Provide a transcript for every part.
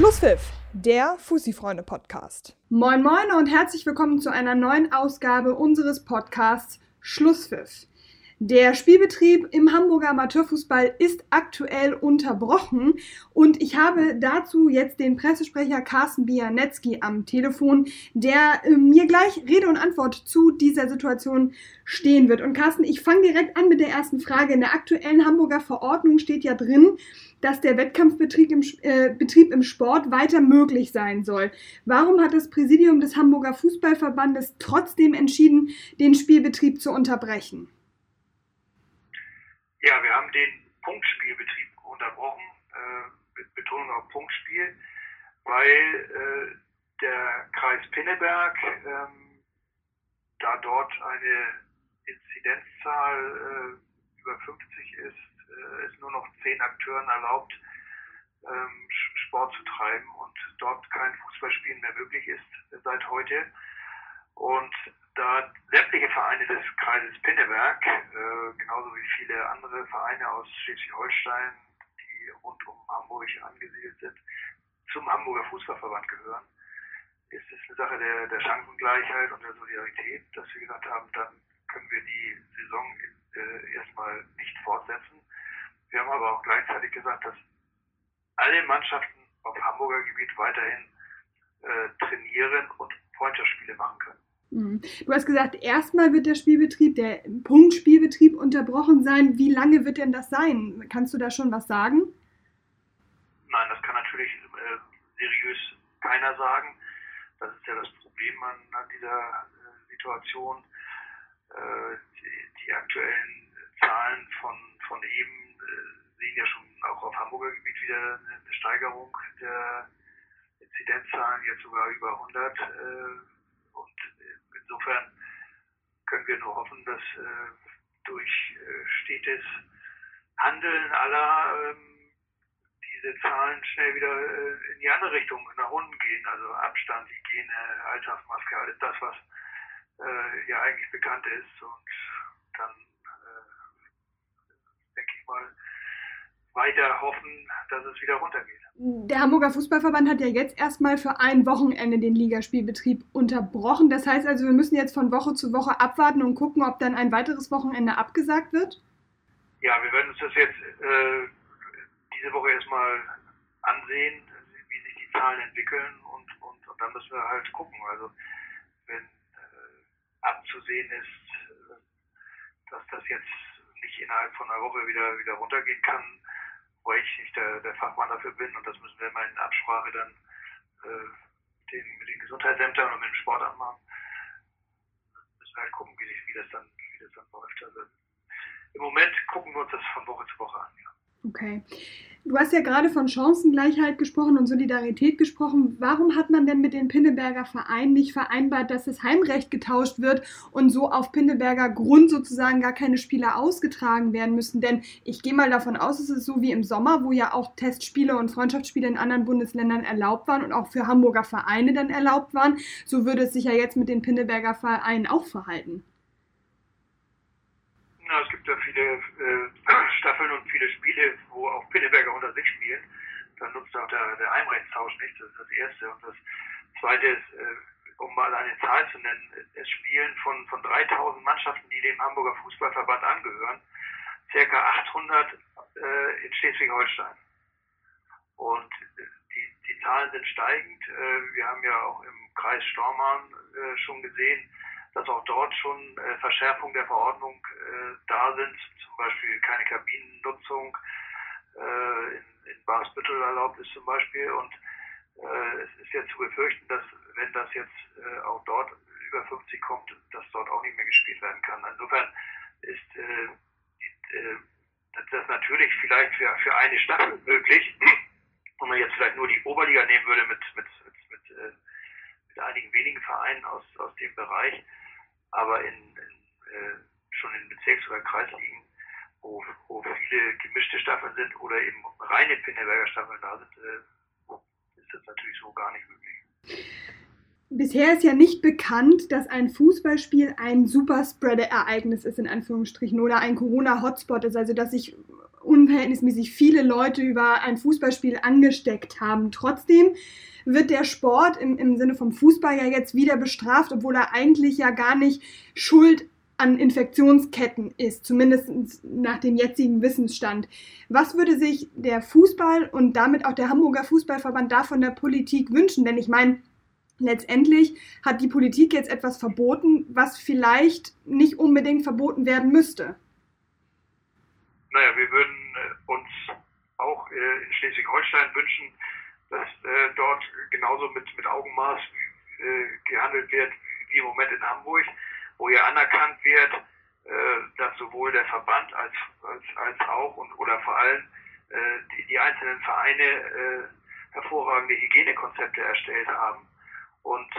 Schlusspfiff, der Fussi-Freunde-Podcast. Moin Moin und herzlich willkommen zu einer neuen Ausgabe unseres Podcasts Schlusspfiff. Der Spielbetrieb im Hamburger Amateurfußball ist aktuell unterbrochen und ich habe dazu jetzt den Pressesprecher Carsten Bianetzki am Telefon, der äh, mir gleich Rede und Antwort zu dieser Situation stehen wird. Und Carsten, ich fange direkt an mit der ersten Frage. In der aktuellen Hamburger Verordnung steht ja drin, dass der Wettkampfbetrieb im, äh, Betrieb im Sport weiter möglich sein soll. Warum hat das Präsidium des Hamburger Fußballverbandes trotzdem entschieden, den Spielbetrieb zu unterbrechen? Ja, wir haben den Punktspielbetrieb unterbrochen, äh, mit Betonung auf Punktspiel, weil äh, der Kreis Pinneberg, ähm, da dort eine Inzidenzzahl äh, über 50 ist, äh, ist nur noch zehn Akteuren erlaubt, ähm, Sport zu treiben und dort kein Fußballspielen mehr möglich ist seit heute. Und da sämtliche Vereine des Kreises Pinneberg, äh, genauso wie viele andere Vereine aus Schleswig-Holstein, die rund um Hamburg angesiedelt sind, zum Hamburger Fußballverband gehören, ist es eine Sache der, der Chancengleichheit und der Solidarität, dass wir gesagt haben, dann können wir die Saison äh, erstmal nicht fortsetzen. Wir haben aber auch gleichzeitig gesagt, dass alle Mannschaften auf Hamburger Gebiet weiterhin äh, trainieren und Freundschaftsspiele machen können. Mhm. Du hast gesagt, erstmal wird der Spielbetrieb, der Punktspielbetrieb unterbrochen sein. Wie lange wird denn das sein? Kannst du da schon was sagen? Nein, das kann natürlich äh, seriös keiner sagen. Das ist ja das Problem an, an dieser äh, Situation. Äh, die, die, aktuellen Zahlen von, von eben äh, sehen ja schon auch auf Hamburger Gebiet wieder eine Steigerung der Inzidenzzahlen, jetzt sogar über 100 und insofern können wir nur hoffen, dass äh, durch äh, stetes Handeln aller ähm, diese Zahlen schnell wieder äh, in die andere Richtung nach unten gehen. Also Abstand, Hygiene, Alltagsmaske, alles das, was äh, ja eigentlich bekannt ist. Und dann äh, denke ich mal, weiter hoffen, dass es wieder runtergeht. Der Hamburger Fußballverband hat ja jetzt erstmal für ein Wochenende den Ligaspielbetrieb unterbrochen. Das heißt also, wir müssen jetzt von Woche zu Woche abwarten und gucken, ob dann ein weiteres Wochenende abgesagt wird? Ja, wir werden uns das jetzt äh, diese Woche erstmal ansehen, wie sich die Zahlen entwickeln und, und, und dann müssen wir halt gucken. Also wenn äh, abzusehen ist, dass das jetzt nicht innerhalb von einer Woche wieder, wieder runtergehen kann, wo ich nicht der, der Fachmann dafür bin und das müssen wir immer in Absprache dann äh, den, mit den Gesundheitsämtern und mit dem Sportamt machen. Müssen wir halt gucken, wie, wie, das dann, wie das dann läuft. Also im Moment gucken wir uns das von Woche zu Woche an. Ja. Okay. Du hast ja gerade von Chancengleichheit gesprochen und Solidarität gesprochen. Warum hat man denn mit den Pinneberger Vereinen nicht vereinbart, dass das Heimrecht getauscht wird und so auf Pinneberger Grund sozusagen gar keine Spiele ausgetragen werden müssen? Denn ich gehe mal davon aus, es ist so wie im Sommer, wo ja auch Testspiele und Freundschaftsspiele in anderen Bundesländern erlaubt waren und auch für Hamburger Vereine dann erlaubt waren. So würde es sich ja jetzt mit den Pinneberger Vereinen auch verhalten. Ja, es gibt ja viele äh, Staffeln und viele Spiele, wo auch Pinneberger unter sich spielen. Dann nutzt auch der, der Heimrechtstausch nicht. Das ist das Erste. Und das Zweite ist, äh, um mal eine Zahl zu nennen, es spielen von, von 3000 Mannschaften, die dem Hamburger Fußballverband angehören, circa 800 äh, in Schleswig-Holstein. Und die, die Zahlen sind steigend. Äh, wir haben ja auch im Kreis Stormarn äh, schon gesehen, dass auch dort schon äh, Verschärfungen der Verordnung äh, da sind, zum Beispiel keine Kabinennutzung äh, in, in Basbüttel erlaubt ist zum Beispiel. Und äh, es ist jetzt zu befürchten, dass wenn das jetzt äh, auch dort über 50 kommt, dass dort auch nicht mehr gespielt werden kann. Insofern ist äh, die, äh, das natürlich vielleicht für, für eine Staffel möglich, wenn man jetzt vielleicht nur die Oberliga nehmen würde mit, mit, äh, mit einigen wenigen Vereinen aus, aus dem Bereich aber in, in äh, schon in Bezirks- oder Kreisligen, wo, wo viele gemischte Staffeln sind oder eben reine Pinneberger Staffeln da sind, äh, ist das natürlich so gar nicht möglich. Bisher ist ja nicht bekannt, dass ein Fußballspiel ein Superspreader-Ereignis ist, in Anführungsstrichen, oder ein Corona-Hotspot ist, also dass sich unverhältnismäßig viele Leute über ein Fußballspiel angesteckt haben. Trotzdem wird der Sport im, im Sinne vom Fußball ja jetzt wieder bestraft, obwohl er eigentlich ja gar nicht schuld an Infektionsketten ist, zumindest nach dem jetzigen Wissensstand. Was würde sich der Fußball und damit auch der Hamburger Fußballverband da von der Politik wünschen? Denn ich meine, letztendlich hat die Politik jetzt etwas verboten, was vielleicht nicht unbedingt verboten werden müsste. Naja, wir würden äh, uns auch äh, in Schleswig-Holstein wünschen, dass äh, dort genauso mit, mit Augenmaß gehandelt wird wie im Moment in Hamburg wo ja anerkannt wird, dass sowohl der Verband als, als, als auch und oder vor allem die, die einzelnen Vereine hervorragende Hygienekonzepte erstellt haben und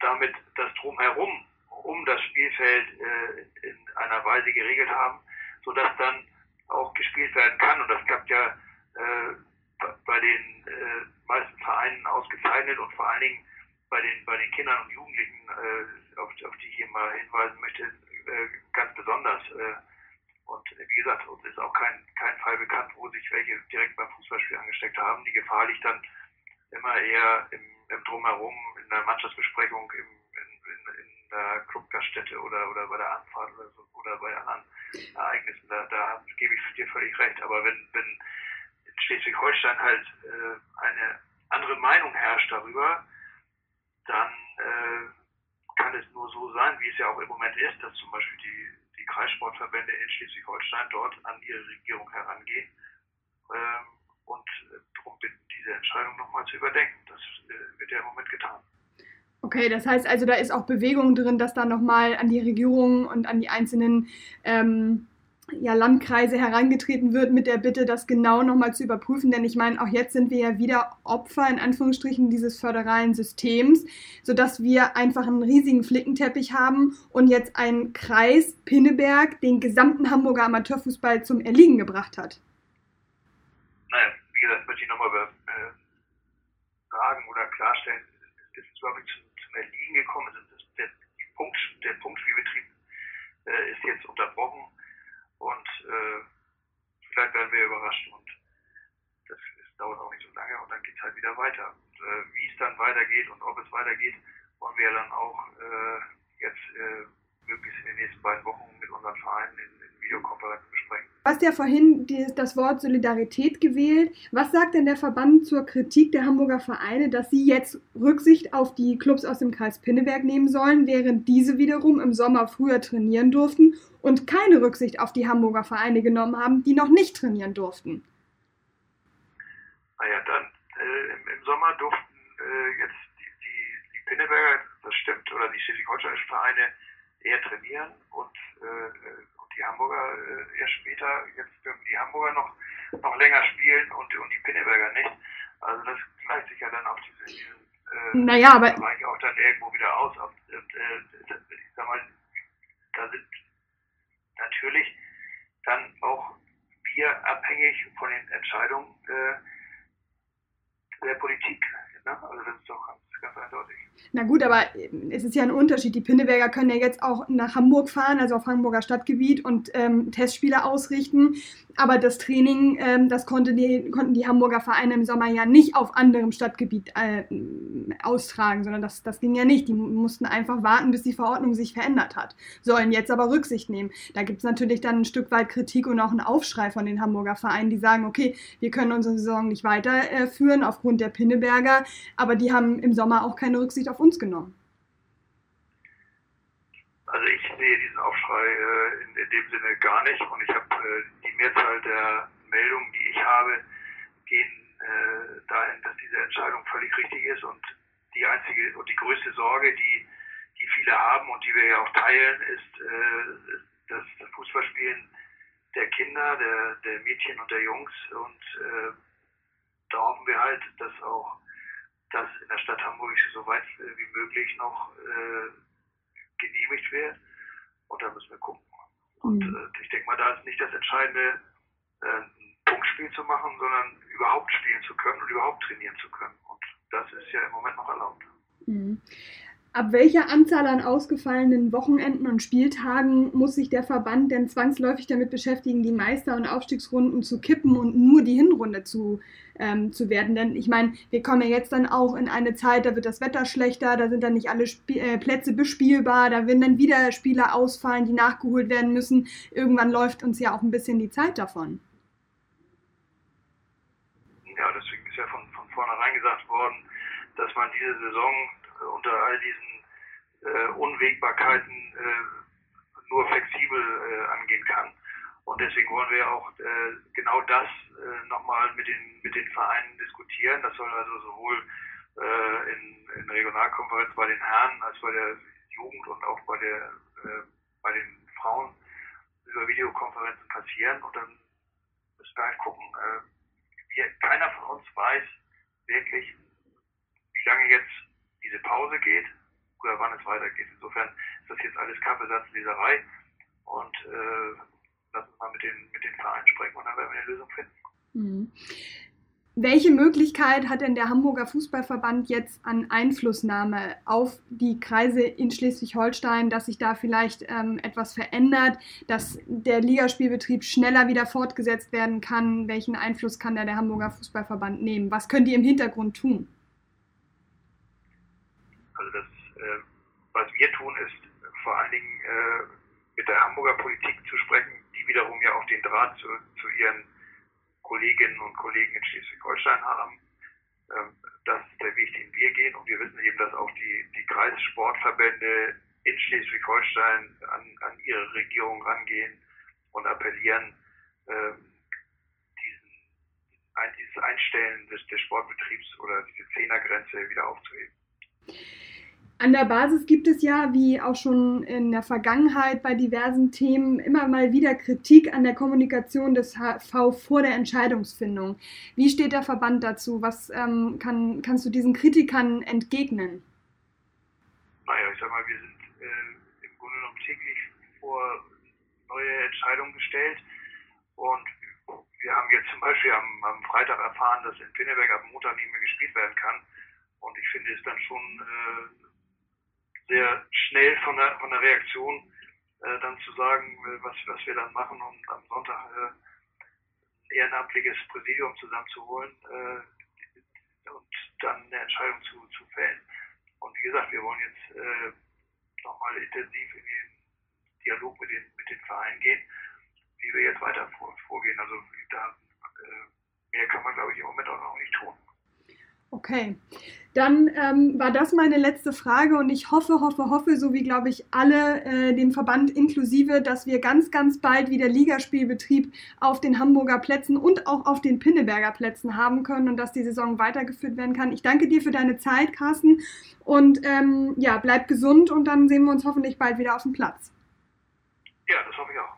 damit das drumherum um das Spielfeld äh, in einer Weise geregelt haben, sodass dann auch gespielt werden kann. Und das klappt ja äh, bei den äh, meisten Vereinen ausgezeichnet und vor allen Dingen bei den, bei den Kindern und Jugendlichen, äh, auf, auf die ich hier mal hinweisen möchte, äh, ganz besonders. Äh, und wie gesagt, uns ist auch kein, kein Fall bekannt, wo sich welche direkt beim Fußballspiel angesteckt haben. Die Gefahr liegt dann immer eher im, im Drumherum, in der Mannschaftsbesprechung, im, in, in, in der Clubgaststätte oder, oder bei der Anfahrt oder, so, oder bei anderen Ereignissen. Da, da gebe ich dir völlig recht. Aber wenn, wenn in Schleswig-Holstein halt äh, eine andere Meinung herrscht darüber, dann äh, kann es nur so sein, wie es ja auch im Moment ist, dass zum Beispiel die, die Kreissportverbände in Schleswig-Holstein dort an ihre Regierung herangehen ähm, und darum bitten, diese Entscheidung nochmal zu überdenken. Das äh, wird ja im Moment getan. Okay, das heißt also, da ist auch Bewegung drin, dass da nochmal an die Regierung und an die einzelnen ähm, ja, Landkreise herangetreten wird mit der Bitte, das genau nochmal zu überprüfen. Denn ich meine, auch jetzt sind wir ja wieder Opfer in Anführungsstrichen dieses föderalen Systems, sodass wir einfach einen riesigen Flickenteppich haben und jetzt ein Kreis Pinneberg den gesamten Hamburger Amateurfußball zum Erliegen gebracht hat. Naja, wie gesagt, möchte ich nochmal äh, sagen oder klarstellen, ist es überhaupt zum Erliegen gekommen. Also der, Punkt, der Punktspielbetrieb äh, ist jetzt unterbrochen und äh, vielleicht werden wir überrascht und das, das, dauert auch nicht so lange und dann geht es halt wieder weiter. Und äh, wie es dann weitergeht und ob es weitergeht, wollen wir dann auch äh, jetzt äh, möglichst in den nächsten beiden Wochen mit unseren Vereinen in, in Videokonferenzen besprechen. Du hast ja vorhin das Wort Solidarität gewählt. Was sagt denn der Verband zur Kritik der Hamburger Vereine, dass sie jetzt Rücksicht auf die Clubs aus dem Kreis Pinneberg nehmen sollen, während diese wiederum im Sommer früher trainieren durften und keine Rücksicht auf die Hamburger Vereine genommen haben, die noch nicht trainieren durften. Naja, dann äh, im, im, Sommer durften äh, jetzt die, die, die, Pinneberger, das stimmt, oder die schleswig-holsteinischen Vereine eher trainieren und, äh, die Hamburger äh, erst später, jetzt dürfen die Hamburger noch, noch länger spielen und, und die Pinneberger nicht. Also das gleicht sich ja dann auf diese, diesen äh, naja, aber Bereich auch dann irgendwo wieder aus. Und, äh, ich sag mal, da sind natürlich dann auch wir abhängig von den Entscheidungen äh, der Politik. Ne? Also das ist doch ganz, ganz eindeutig. Na gut, aber es ist ja ein Unterschied. Die Pinneberger können ja jetzt auch nach Hamburg fahren, also auf Hamburger Stadtgebiet und ähm, Testspiele ausrichten. Aber das Training, ähm, das konnte die, konnten die Hamburger Vereine im Sommer ja nicht auf anderem Stadtgebiet äh, austragen, sondern das, das ging ja nicht. Die mussten einfach warten, bis die Verordnung sich verändert hat. Sollen jetzt aber Rücksicht nehmen. Da gibt es natürlich dann ein Stück weit Kritik und auch einen Aufschrei von den Hamburger Vereinen, die sagen, okay, wir können unsere Saison nicht weiterführen aufgrund der Pinneberger, aber die haben im Sommer auch keine Rücksicht auf uns genommen. Also ich sehe diesen Aufschrei äh, in, in, dem Sinne gar nicht und ich habe äh, die Mehrzahl der Meldungen, die ich habe, gehen äh, dahin, dass diese Entscheidung völlig richtig ist und die einzige und die größte Sorge, die, die viele haben und die wir ja auch teilen, ist, äh, dass das Fußballspielen der Kinder, der, der Mädchen und der Jungs und äh, da hoffen wir halt, dass auch das in der Stadt Hamburg so weit äh, wie möglich noch äh, genehmigt wird. Und da müssen wir gucken. Und mhm. äh, ich denke mal, da ist nicht das Entscheidende, äh, ein Punktspiel zu machen, sondern überhaupt spielen zu können und überhaupt trainieren zu können. Und das ist ja im Moment noch erlaubt. Mhm. Ab welcher Anzahl an ausgefallenen Wochenenden und Spieltagen muss sich der Verband denn zwangsläufig damit beschäftigen, die Meister- und Aufstiegsrunden zu kippen und nur die Hinrunde zu, ähm, zu werden? Denn ich meine, wir kommen ja jetzt dann auch in eine Zeit, da wird das Wetter schlechter, da sind dann nicht alle Sp äh, Plätze bespielbar, da werden dann wieder Spieler ausfallen, die nachgeholt werden müssen. Irgendwann läuft uns ja auch ein bisschen die Zeit davon. Ja, deswegen ist ja von, von vornherein gesagt worden, dass man diese Saison unter all diesen äh, Unwägbarkeiten äh, nur flexibel äh, angehen kann. Und deswegen wollen wir auch äh, genau das äh, nochmal mit den, mit den Vereinen diskutieren. Das soll also sowohl äh, in, in Regionalkonferenz bei den Herren als bei der Jugend und auch bei, der, äh, bei den Frauen über Videokonferenzen passieren. Und dann müssen wir halt gucken. Äh, wir, keiner von uns weiß wirklich, wie lange jetzt diese Pause geht oder wann es weitergeht. Insofern ist das jetzt alles Kaffeesatzleserei und äh, lass uns mal mit den, mit den Vereinen sprechen und dann werden wir eine Lösung finden. Mhm. Welche Möglichkeit hat denn der Hamburger Fußballverband jetzt an Einflussnahme auf die Kreise in Schleswig-Holstein, dass sich da vielleicht ähm, etwas verändert, dass der Ligaspielbetrieb schneller wieder fortgesetzt werden kann? Welchen Einfluss kann da der Hamburger Fußballverband nehmen? Was können die im Hintergrund tun? Also das, äh, was wir tun, ist vor allen Dingen äh, mit der Hamburger Politik zu sprechen, die wiederum ja auch den Draht zu, zu ihren Kolleginnen und Kollegen in Schleswig-Holstein haben. Ähm, das ist der Weg, den wir gehen und wir wissen eben, dass auch die, die Kreissportverbände in Schleswig-Holstein an, an ihre Regierung rangehen und appellieren, äh, diesen, ein, dieses Einstellen des, des Sportbetriebs oder diese Zehnergrenze wieder aufzuheben. An der Basis gibt es ja, wie auch schon in der Vergangenheit bei diversen Themen, immer mal wieder Kritik an der Kommunikation des HV vor der Entscheidungsfindung. Wie steht der Verband dazu? Was ähm, kann, kannst du diesen Kritikern entgegnen? Naja, ich sag mal, wir sind äh, im Grunde genommen täglich vor neue Entscheidungen gestellt und wir haben jetzt zum Beispiel am, am Freitag erfahren, dass in Pinneberg ab Montag nicht mehr gespielt werden kann. Und ich finde es dann schon äh, sehr schnell von der, von der Reaktion äh, dann zu sagen, äh, was, was wir dann machen, um am Sonntag äh, ein ehrenamtliches Präsidium zusammenzuholen äh, und dann eine Entscheidung zu, zu fällen. Und wie gesagt, wir wollen jetzt äh, nochmal intensiv in den Dialog mit den, mit den Vereinen gehen, wie wir jetzt weiter vor, vorgehen. Also da äh, mehr kann man, glaube ich, im Moment auch noch nicht tun. Okay, dann ähm, war das meine letzte Frage und ich hoffe, hoffe, hoffe, so wie glaube ich alle, äh, den Verband inklusive, dass wir ganz, ganz bald wieder Ligaspielbetrieb auf den Hamburger Plätzen und auch auf den Pinneberger Plätzen haben können und dass die Saison weitergeführt werden kann. Ich danke dir für deine Zeit, Carsten, und ähm, ja, bleib gesund und dann sehen wir uns hoffentlich bald wieder auf dem Platz. Ja, das hoffe ich auch.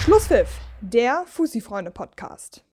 Schlusspfiff, der Fussi-Freunde-Podcast.